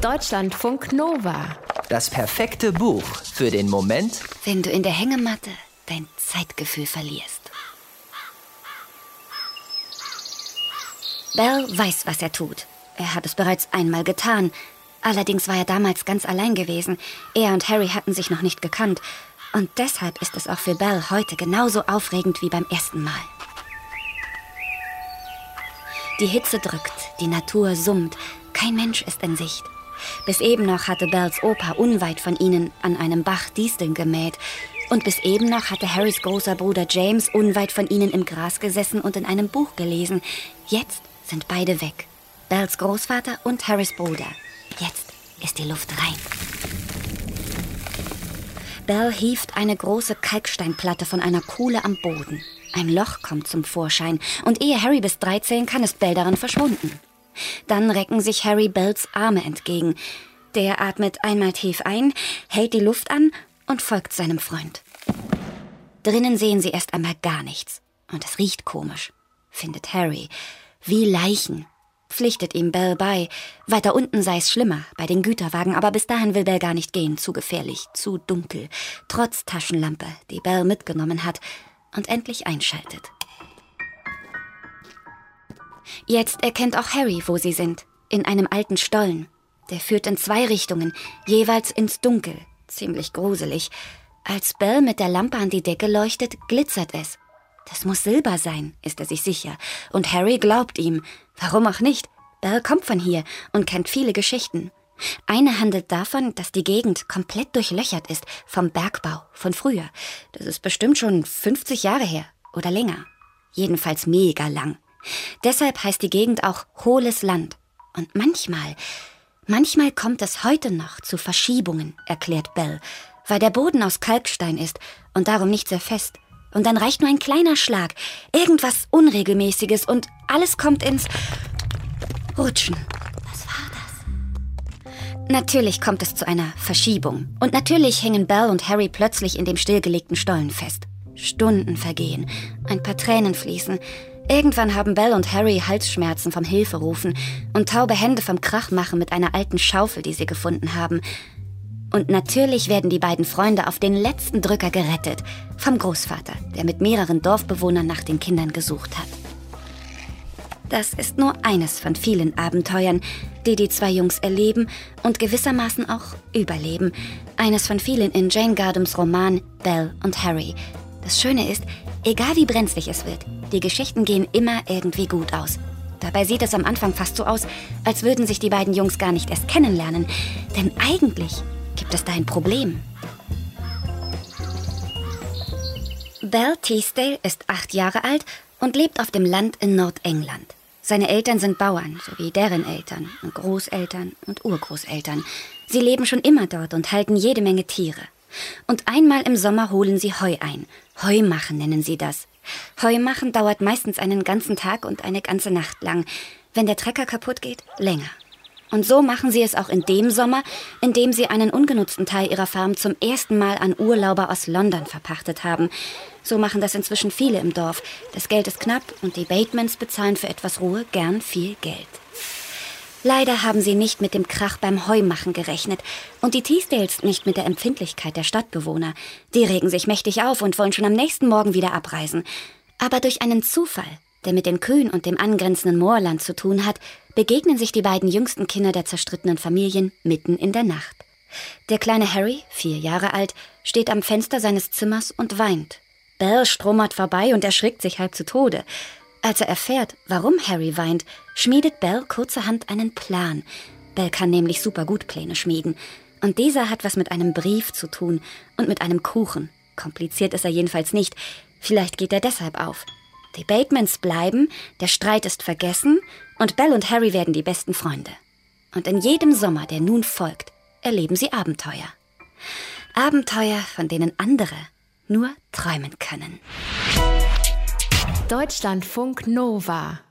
Deutschlandfunk Nova. Das perfekte Buch für den Moment, wenn du in der Hängematte dein Zeitgefühl verlierst. Bell weiß, was er tut. Er hat es bereits einmal getan. Allerdings war er damals ganz allein gewesen. Er und Harry hatten sich noch nicht gekannt. Und deshalb ist es auch für Bell heute genauso aufregend wie beim ersten Mal. Die Hitze drückt, die Natur summt, kein Mensch ist in Sicht. Bis eben noch hatte Bells Opa unweit von ihnen an einem Bach Disteln gemäht. Und bis eben noch hatte Harrys großer Bruder James unweit von ihnen im Gras gesessen und in einem Buch gelesen. Jetzt sind beide weg. Bells Großvater und Harrys Bruder. Jetzt ist die Luft rein. Bell hieft eine große Kalksteinplatte von einer Kuhle am Boden. Ein Loch kommt zum Vorschein und ehe Harry bis drei zählen kann, ist Bell darin verschwunden. Dann recken sich Harry Bells Arme entgegen. Der atmet einmal tief ein, hält die Luft an und folgt seinem Freund. Drinnen sehen sie erst einmal gar nichts. Und es riecht komisch, findet Harry. Wie Leichen. Pflichtet ihm Bell bei. Weiter unten sei es schlimmer, bei den Güterwagen, aber bis dahin will Bell gar nicht gehen. Zu gefährlich, zu dunkel. Trotz Taschenlampe, die Bell mitgenommen hat und endlich einschaltet. Jetzt erkennt auch Harry, wo sie sind. In einem alten Stollen. Der führt in zwei Richtungen, jeweils ins Dunkel. Ziemlich gruselig. Als Bell mit der Lampe an die Decke leuchtet, glitzert es. Das muss Silber sein, ist er sich sicher. Und Harry glaubt ihm. Warum auch nicht? Bell kommt von hier und kennt viele Geschichten. Eine handelt davon, dass die Gegend komplett durchlöchert ist vom Bergbau von früher. Das ist bestimmt schon 50 Jahre her oder länger. Jedenfalls mega lang. Deshalb heißt die Gegend auch hohles Land. Und manchmal, manchmal kommt es heute noch zu Verschiebungen, erklärt Bell, weil der Boden aus Kalkstein ist und darum nicht sehr fest. Und dann reicht nur ein kleiner Schlag, irgendwas Unregelmäßiges und alles kommt ins Rutschen. Was war das? Natürlich kommt es zu einer Verschiebung. Und natürlich hängen Bell und Harry plötzlich in dem stillgelegten Stollen fest. Stunden vergehen, ein paar Tränen fließen. Irgendwann haben Bell und Harry Halsschmerzen vom Hilferufen und taube Hände vom Krachmachen mit einer alten Schaufel, die sie gefunden haben. Und natürlich werden die beiden Freunde auf den letzten Drücker gerettet. Vom Großvater, der mit mehreren Dorfbewohnern nach den Kindern gesucht hat. Das ist nur eines von vielen Abenteuern, die die zwei Jungs erleben und gewissermaßen auch überleben. Eines von vielen in Jane Gardams Roman Belle und Harry. Das Schöne ist, egal wie brenzlig es wird, die Geschichten gehen immer irgendwie gut aus. Dabei sieht es am Anfang fast so aus, als würden sich die beiden Jungs gar nicht erst kennenlernen. Denn eigentlich Gibt es da ein Problem? Belle Teasdale ist acht Jahre alt und lebt auf dem Land in Nordengland. Seine Eltern sind Bauern, sowie deren Eltern Großeltern und Urgroßeltern. Sie leben schon immer dort und halten jede Menge Tiere. Und einmal im Sommer holen sie Heu ein. Heumachen nennen sie das. Heumachen dauert meistens einen ganzen Tag und eine ganze Nacht lang. Wenn der Trecker kaputt geht, länger. Und so machen sie es auch in dem Sommer, in dem sie einen ungenutzten Teil ihrer Farm zum ersten Mal an Urlauber aus London verpachtet haben. So machen das inzwischen viele im Dorf. Das Geld ist knapp und die Batemans bezahlen für etwas Ruhe gern viel Geld. Leider haben sie nicht mit dem Krach beim Heumachen gerechnet und die Teasdales nicht mit der Empfindlichkeit der Stadtbewohner. Die regen sich mächtig auf und wollen schon am nächsten Morgen wieder abreisen. Aber durch einen Zufall der mit den Kühen und dem angrenzenden Moorland zu tun hat, begegnen sich die beiden jüngsten Kinder der zerstrittenen Familien mitten in der Nacht. Der kleine Harry, vier Jahre alt, steht am Fenster seines Zimmers und weint. Bell stromert vorbei und erschrickt sich halb zu Tode. Als er erfährt, warum Harry weint, schmiedet Bell kurzerhand einen Plan. Bell kann nämlich super gut Pläne schmieden. Und dieser hat was mit einem Brief zu tun und mit einem Kuchen. Kompliziert ist er jedenfalls nicht. Vielleicht geht er deshalb auf. Die Batemans bleiben, der Streit ist vergessen und Belle und Harry werden die besten Freunde. Und in jedem Sommer, der nun folgt, erleben sie Abenteuer. Abenteuer, von denen andere nur träumen können. Deutschlandfunk Nova